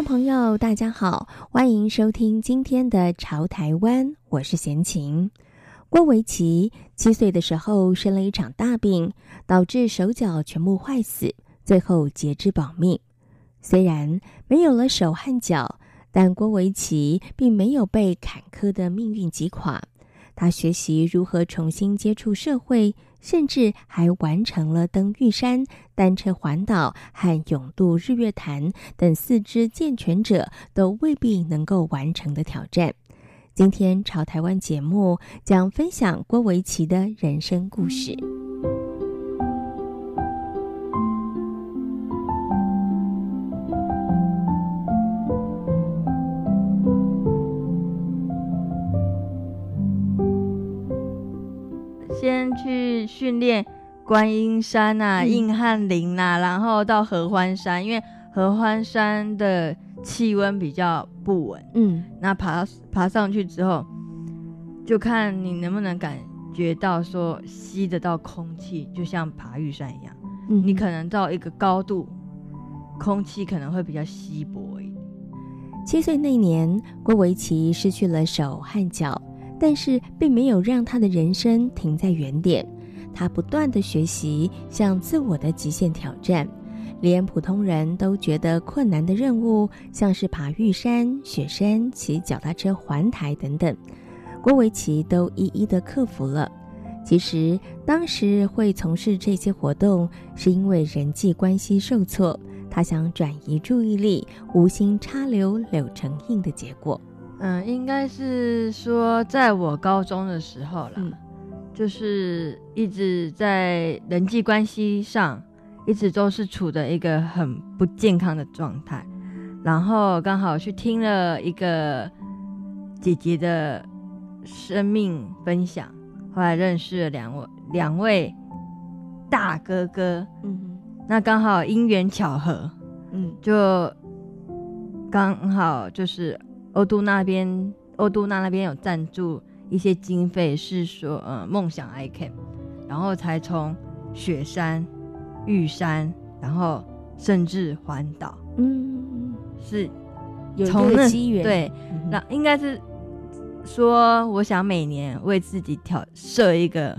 众朋友，大家好，欢迎收听今天的《潮台湾》，我是贤琴。郭维奇七岁的时候生了一场大病，导致手脚全部坏死，最后截肢保命。虽然没有了手和脚，但郭维奇并没有被坎坷的命运击垮。他学习如何重新接触社会，甚至还完成了登玉山、单车环岛和勇渡日月潭等四肢健全者都未必能够完成的挑战。今天朝台湾节目将分享郭维奇的人生故事。先去训练观音山啊、硬汉林啊，然后到合欢山，因为合欢山的气温比较不稳。嗯，那爬爬上去之后，就看你能不能感觉到说吸得到空气，就像爬玉山一样。嗯，你可能到一个高度，空气可能会比较稀薄一点。七岁那年，郭维奇失去了手和脚。但是并没有让他的人生停在原点，他不断地学习，向自我的极限挑战，连普通人都觉得困难的任务，像是爬玉山、雪山、骑脚踏车环台等等，郭维奇都一一的克服了。其实当时会从事这些活动，是因为人际关系受挫，他想转移注意力，无心插柳柳成荫的结果。嗯，应该是说，在我高中的时候了，嗯，就是一直在人际关系上，一直都是处的一个很不健康的状态。然后刚好去听了一个姐姐的生命分享，后来认识了两位两位大哥哥，嗯，那刚好因缘巧合，嗯，就刚好就是。欧都那边，欧都那那边有赞助一些经费，是说，呃，梦想 I Can，然后才从雪山、玉山，然后甚至环岛，嗯，是从那，有机缘，对，那、嗯、应该是说，我想每年为自己挑设一个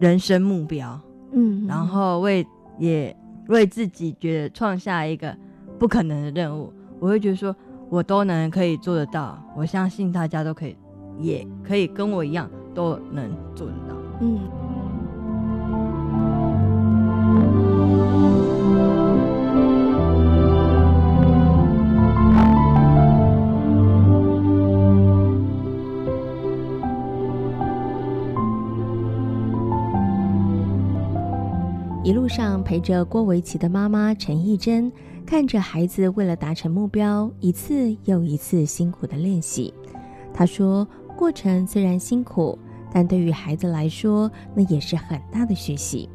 人生目标，嗯，然后为也为自己觉得创下一个不可能的任务，我会觉得说。我都能可以做得到，我相信大家都可以，也可以跟我一样都能做得到。嗯。陪着郭维奇的妈妈陈义珍。看着孩子为了达成目标，一次又一次辛苦的练习，他说：“过程虽然辛苦，但对于孩子来说，那也是很大的学习。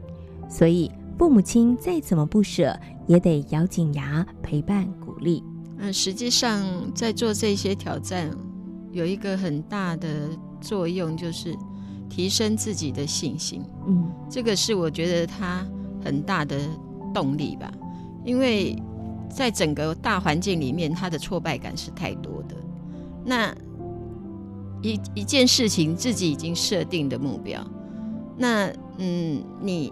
所以，父母亲再怎么不舍，也得咬紧牙陪伴鼓励。”嗯，实际上在做这些挑战，有一个很大的作用，就是提升自己的信心。嗯，这个是我觉得他很大的动力吧，因为。在整个大环境里面，他的挫败感是太多的。那一一件事情自己已经设定的目标，那嗯，你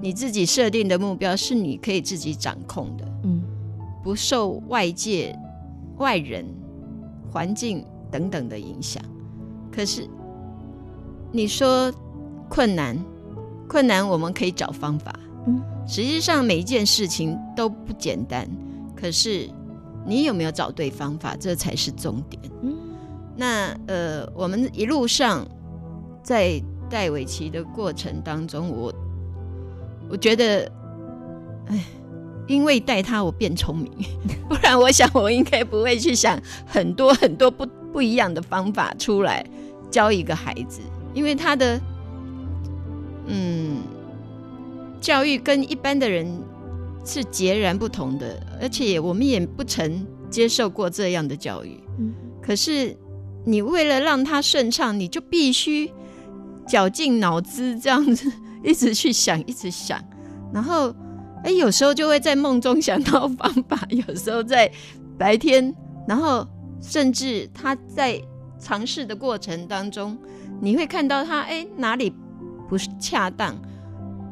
你自己设定的目标是你可以自己掌控的，嗯，不受外界、外人、环境等等的影响。可是你说困难，困难我们可以找方法，嗯。实际上每一件事情都不简单，可是你有没有找对方法，这才是重点。嗯，那呃，我们一路上在带维奇的过程当中，我我觉得，哎，因为带他我变聪明，不然我想我应该不会去想很多很多不不一样的方法出来教一个孩子，因为他的嗯教育跟一般的人是截然不同的，而且我们也不曾接受过这样的教育。嗯，可是你为了让他顺畅，你就必须绞尽脑汁这样子一直去想，一直想，然后哎，有时候就会在梦中想到方法，有时候在白天，然后甚至他在。尝试的过程当中，你会看到他哎哪里不是恰当，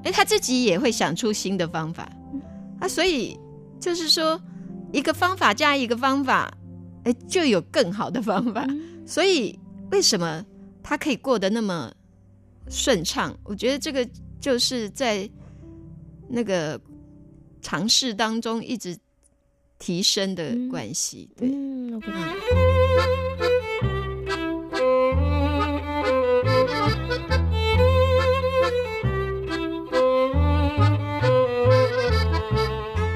哎他自己也会想出新的方法啊，所以就是说一个方法加一个方法，哎就有更好的方法。所以为什么他可以过得那么顺畅？我觉得这个就是在那个尝试当中一直提升的关系。对。嗯 okay.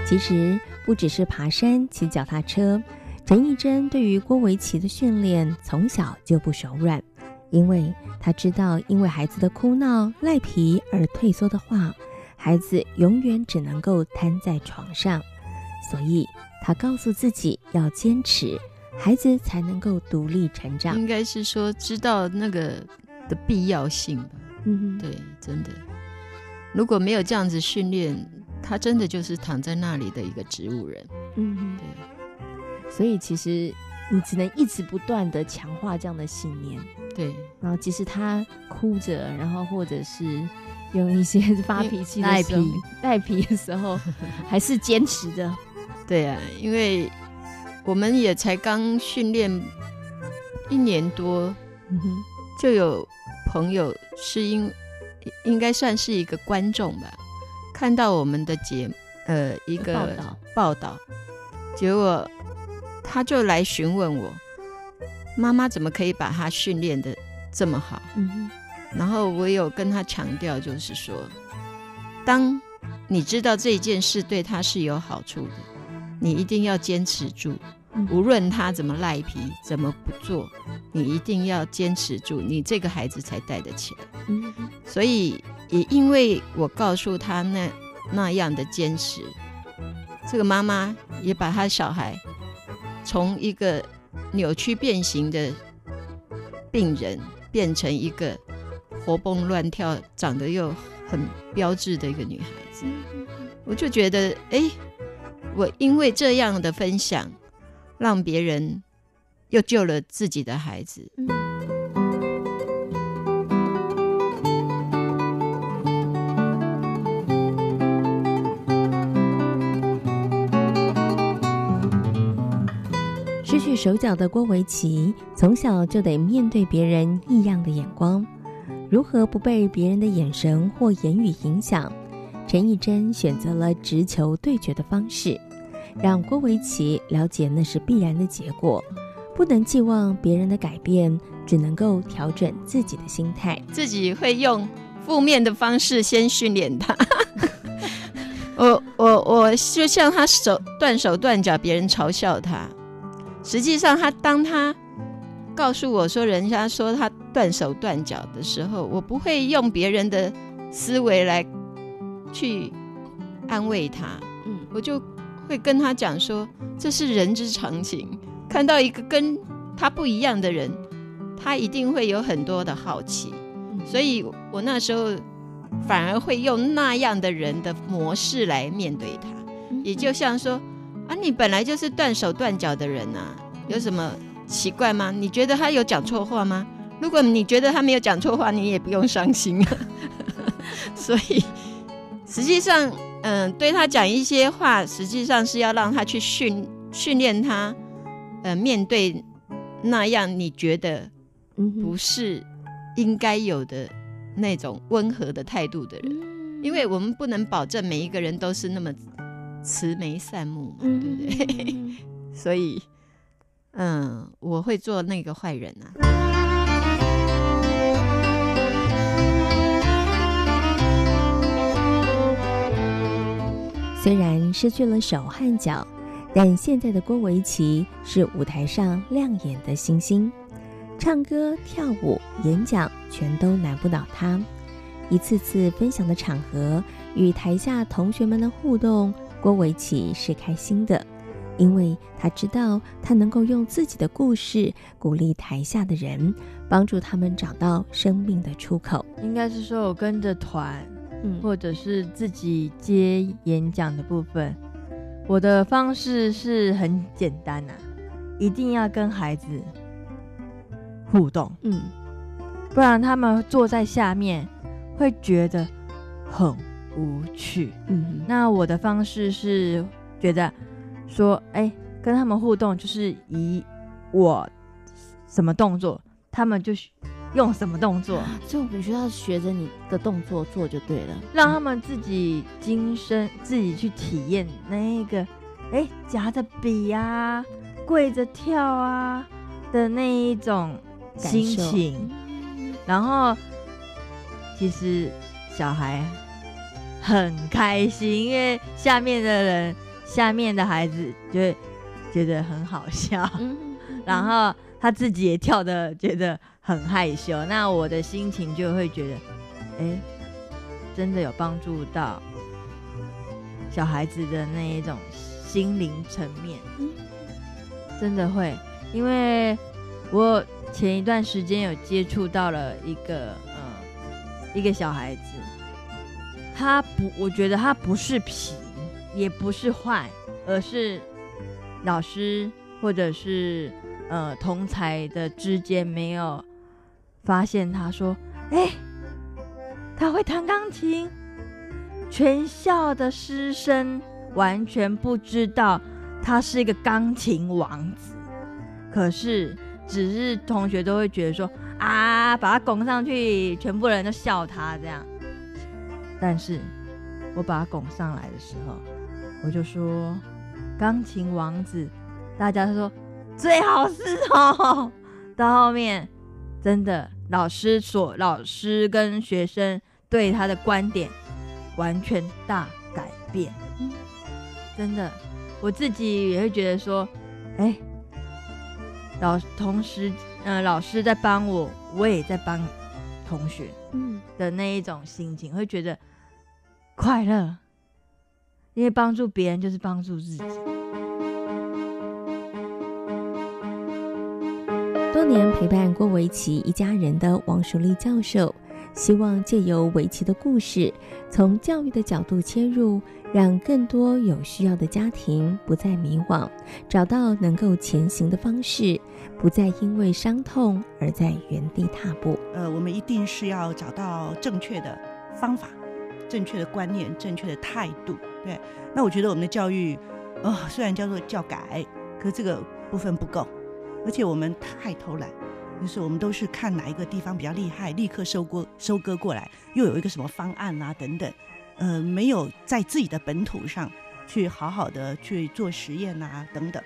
其实不只是爬山、骑脚踏车，陈义贞对于郭维奇的训练从小就不手软，因为他知道，因为孩子的哭闹、赖皮而退缩的话，孩子永远只能够瘫在床上，所以他告诉自己要坚持，孩子才能够独立成长。应该是说知道那个的必要性吧？嗯，对，真的，如果没有这样子训练。他真的就是躺在那里的一个植物人，嗯，对，所以其实你只能一直不断的强化这样的信念，对。然后即使他哭着，然后或者是用一些发脾气、赖皮、赖皮的时候，还是坚持着。对啊，因为我们也才刚训练一年多，嗯哼，就有朋友是因应该算是一个观众吧。看到我们的节，呃，一个报道，结果他就来询问我，妈妈怎么可以把他训练的这么好？嗯哼。然后我有跟他强调，就是说，当你知道这件事对他是有好处的，你一定要坚持住，无论他怎么赖皮，怎么不做，你一定要坚持住，你这个孩子才带得起来。嗯。所以。也因为我告诉他那那样的坚持，这个妈妈也把他小孩从一个扭曲变形的病人变成一个活蹦乱跳、长得又很标致的一个女孩子。我就觉得，哎，我因为这样的分享，让别人又救了自己的孩子。失去手脚的郭维奇从小就得面对别人异样的眼光，如何不被别人的眼神或言语影响？陈义贞选择了直球对决的方式，让郭维奇了解那是必然的结果，不能寄望别人的改变，只能够调整自己的心态。自己会用负面的方式先训练他。我我我就像他手断手断脚，别人嘲笑他。实际上，他当他告诉我说，人家说他断手断脚的时候，我不会用别人的思维来去安慰他。嗯，我就会跟他讲说，这是人之常情。看到一个跟他不一样的人，他一定会有很多的好奇。所以我那时候反而会用那样的人的模式来面对他，也就像说。啊，你本来就是断手断脚的人呐，有什么奇怪吗？你觉得他有讲错话吗？如果你觉得他没有讲错话，你也不用伤心啊。所以，实际上，嗯，对他讲一些话，实际上是要让他去训训练他，呃，面对那样你觉得不是应该有的那种温和的态度的人，因为我们不能保证每一个人都是那么。慈眉善目嘛，对不对？嗯、所以，嗯，我会做那个坏人啊。虽然失去了手和脚，但现在的郭维奇是舞台上亮眼的星星。唱歌、跳舞、演讲，全都难不倒他。一次次分享的场合，与台下同学们的互动，郭维奇是开心的，因为他知道他能够用自己的故事鼓励台下的人，帮助他们找到生命的出口。应该是说我跟着团，嗯，或者是自己接演讲的部分，我的方式是很简单呐、啊，一定要跟孩子互动，嗯，不然他们坐在下面。会觉得很无趣，嗯，那我的方式是觉得说，哎，跟他们互动就是以我什么动作，他们就用什么动作，就必须要学着你的动作做就对了，让他们自己今生自己去体验那个，哎，夹着笔啊，跪着跳啊的那一种心情，然后。其实小孩很开心，因为下面的人、下面的孩子就会觉得很好笑，嗯嗯、然后他自己也跳的觉得很害羞。那我的心情就会觉得，哎，真的有帮助到小孩子的那一种心灵层面，真的会。因为我前一段时间有接触到了一个。一个小孩子，他不，我觉得他不是皮，也不是坏，而是老师或者是呃同才的之间没有发现。他说：“哎，他会弹钢琴。”全校的师生完全不知道他是一个钢琴王子，可是只是同学都会觉得说。啊！把他拱上去，全部人都笑他这样。但是，我把他拱上来的时候，我就说：“钢琴王子。”大家说最好是哦。到后面，真的老师所老师跟学生对他的观点完全大改变。真的，我自己也会觉得说：“哎。”老同时，嗯、呃，老师在帮我，我也在帮同学，嗯，的那一种心情，会觉得快乐，因为帮助别人就是帮助自己。多年陪伴郭维奇一家人的王淑丽教授，希望借由围棋的故事，从教育的角度切入。让更多有需要的家庭不再迷惘，找到能够前行的方式，不再因为伤痛而在原地踏步。呃，我们一定是要找到正确的方法、正确的观念、正确的态度。对，那我觉得我们的教育，呃，虽然叫做教改，可这个部分不够，而且我们太偷懒，就是我们都是看哪一个地方比较厉害，立刻收割收割过来，又有一个什么方案啊等等。呃，没有在自己的本土上去好好的去做实验啊，等等。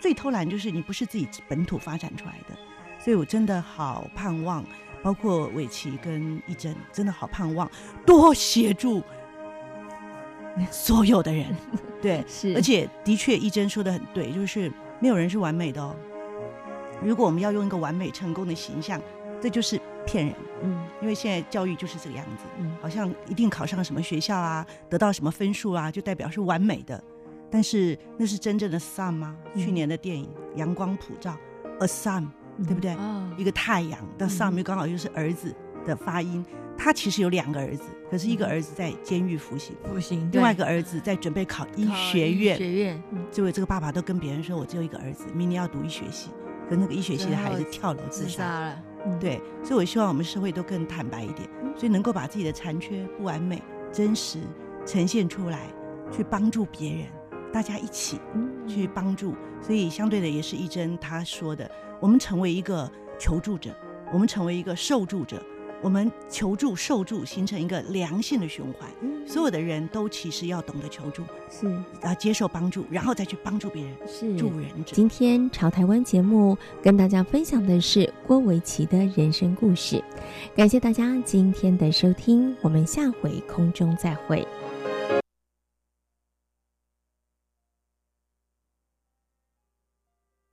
最偷懒就是你不是自己本土发展出来的，所以我真的好盼望，包括伟琪跟一真，真的好盼望多协助所有的人。对，是，而且的确一真说的很对，就是没有人是完美的哦。如果我们要用一个完美成功的形象，这就是。骗人，嗯，因为现在教育就是这个样子，嗯，好像一定考上什么学校啊，得到什么分数啊，就代表是完美的。但是那是真正的 sun 吗？嗯、去年的电影《阳光普照》，a sun，对不对？哦、一个太阳的 sun 又刚好又是儿子的发音。他其实有两个儿子，可是一个儿子在监狱服刑，服刑，另外一个儿子在准备考医学院。学院，这位这个爸爸都跟别人说，我只有一个儿子，明年要读医学系，可那个医学系的孩子跳楼自杀了。对，所以我希望我们社会都更坦白一点，所以能够把自己的残缺、不完美、真实呈现出来，去帮助别人，大家一起去帮助。所以相对的，也是一真他说的，我们成为一个求助者，我们成为一个受助者。我们求助、受助，形成一个良性的循环。嗯，所有的人都其实要懂得求助，是啊，接受帮助，然后再去帮助别人，是助人者。今天朝台湾节目跟大家分享的是郭维奇的人生故事，感谢大家今天的收听，我们下回空中再会。